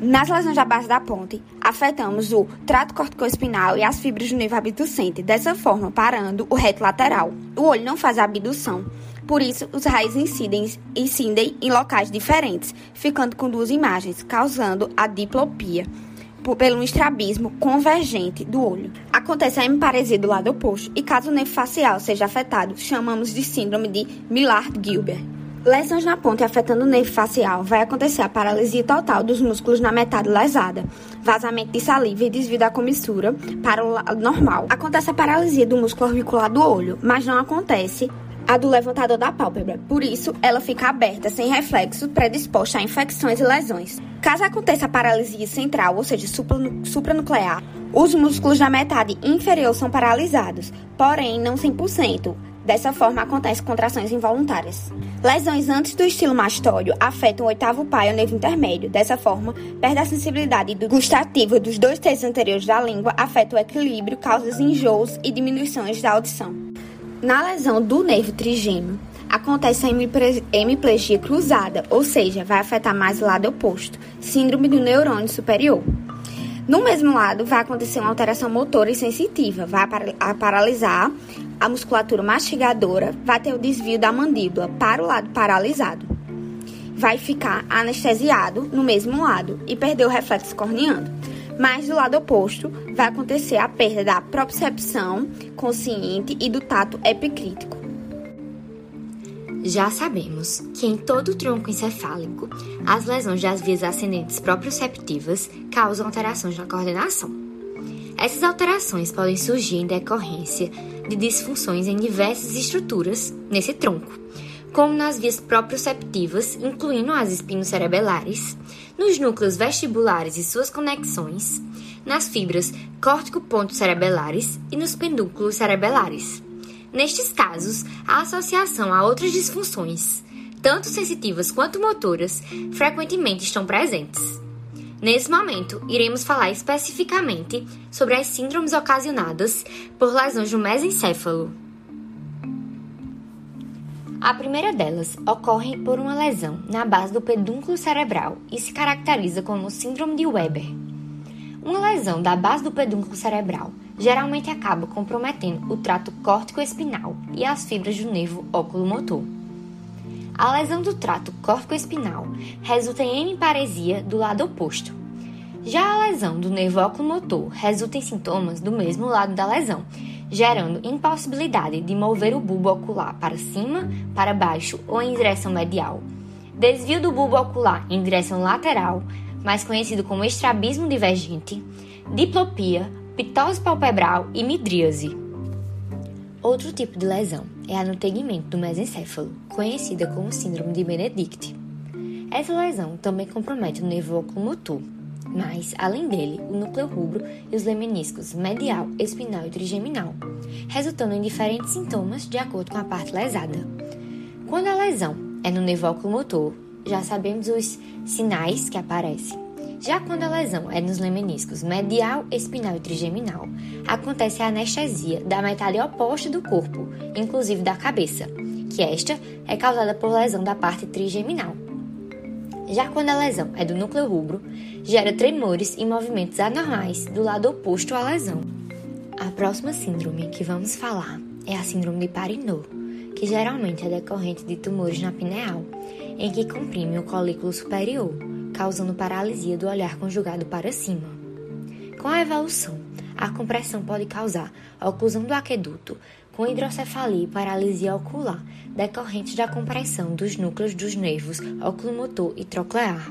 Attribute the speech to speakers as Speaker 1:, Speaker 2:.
Speaker 1: Nas lesões da base da ponte, afetamos o trato corticoespinal e as fibras do nervo abducente, dessa forma parando o reto lateral. O olho não faz a abdução, por isso os raios incidem, incidem em locais diferentes, ficando com duas imagens, causando a diplopia pelo estrabismo convergente do olho. Acontece a hemiparesia do lado oposto e caso o nervo facial seja afetado, chamamos de síndrome de Millard-Gilbert. Lesões na ponte afetando o nervo facial. Vai acontecer a paralisia total dos músculos na metade lesada, vazamento de saliva e desvio da comissura para o lado normal. Acontece a paralisia do músculo orbicular do olho, mas não acontece a do levantador da pálpebra. Por isso, ela fica aberta, sem reflexo, predisposta a infecções e lesões. Caso aconteça paralisia central, ou seja, supranuclear, os músculos da metade inferior são paralisados, porém não 100%. Dessa forma, acontecem contrações involuntárias. Lesões antes do estilo mastóide afetam o oitavo pai o nervo intermédio. Dessa forma, perde a sensibilidade gustativa dos dois terços anteriores da língua, afeta o equilíbrio, causa enjoos e diminuições da audição. Na lesão do nervo trigêmeo, acontece a hemiplegia cruzada, ou seja, vai afetar mais o lado oposto, síndrome do neurônio superior. No mesmo lado, vai acontecer uma alteração motora e sensitiva, vai paralisar a musculatura mastigadora, vai ter o desvio da mandíbula para o lado paralisado. Vai ficar anestesiado no mesmo lado e perder o reflexo corneando. Mas do lado oposto, vai acontecer a perda da propriocepção consciente e do tato epicrítico.
Speaker 2: Já sabemos que em todo o tronco encefálico, as lesões das vias ascendentes proprioceptivas causam alterações na coordenação. Essas alterações podem surgir em decorrência de disfunções em diversas estruturas nesse tronco, como nas vias proprioceptivas, incluindo as espinocerebelares, nos núcleos vestibulares e suas conexões, nas fibras córtico-ponto-cerebelares e nos pedúnculos cerebelares. Nestes casos, a associação a outras disfunções, tanto sensitivas quanto motoras, frequentemente estão presentes. Nesse momento, iremos falar especificamente sobre as síndromes ocasionadas por lesões no mesencéfalo. A primeira delas ocorre por uma lesão na base do pedúnculo cerebral e se caracteriza como síndrome de Weber. Uma lesão da base do pedúnculo cerebral geralmente acaba comprometendo o trato córtico-espinal e as fibras do nervo oculomotor. A lesão do trato córtico-espinal resulta em hemiparesia do lado oposto. Já a lesão do nervo oculomotor resulta em sintomas do mesmo lado da lesão, gerando impossibilidade de mover o bulbo ocular para cima, para baixo ou em direção medial. Desvio do bulbo ocular em direção lateral, mais conhecido como estrabismo divergente, diplopia pitose palpebral e midríase. Outro tipo de lesão é a no tegmento do mesencéfalo, conhecida como síndrome de Benedict. Essa lesão também compromete o nervo oculomotor, mas, além dele, o núcleo rubro e os lemeniscos medial, espinal e trigeminal, resultando em diferentes sintomas de acordo com a parte lesada. Quando a lesão é no nervo oculomotor, já sabemos os sinais que aparecem. Já quando a lesão é nos lemeniscos medial, espinal e trigeminal, acontece a anestesia da metade oposta do corpo, inclusive da cabeça, que esta é causada por lesão da parte trigeminal. Já quando a lesão é do núcleo rubro, gera tremores e movimentos anormais do lado oposto à lesão. A próxima síndrome que vamos falar é a síndrome de Parinot, que geralmente é decorrente de tumores na pineal, em que comprime o colículo superior, causando paralisia do olhar conjugado para cima. Com a evolução, a compressão pode causar oclusão do aqueduto, com hidrocefalia e paralisia ocular, decorrentes da compressão dos núcleos dos nervos oculomotor e troclear.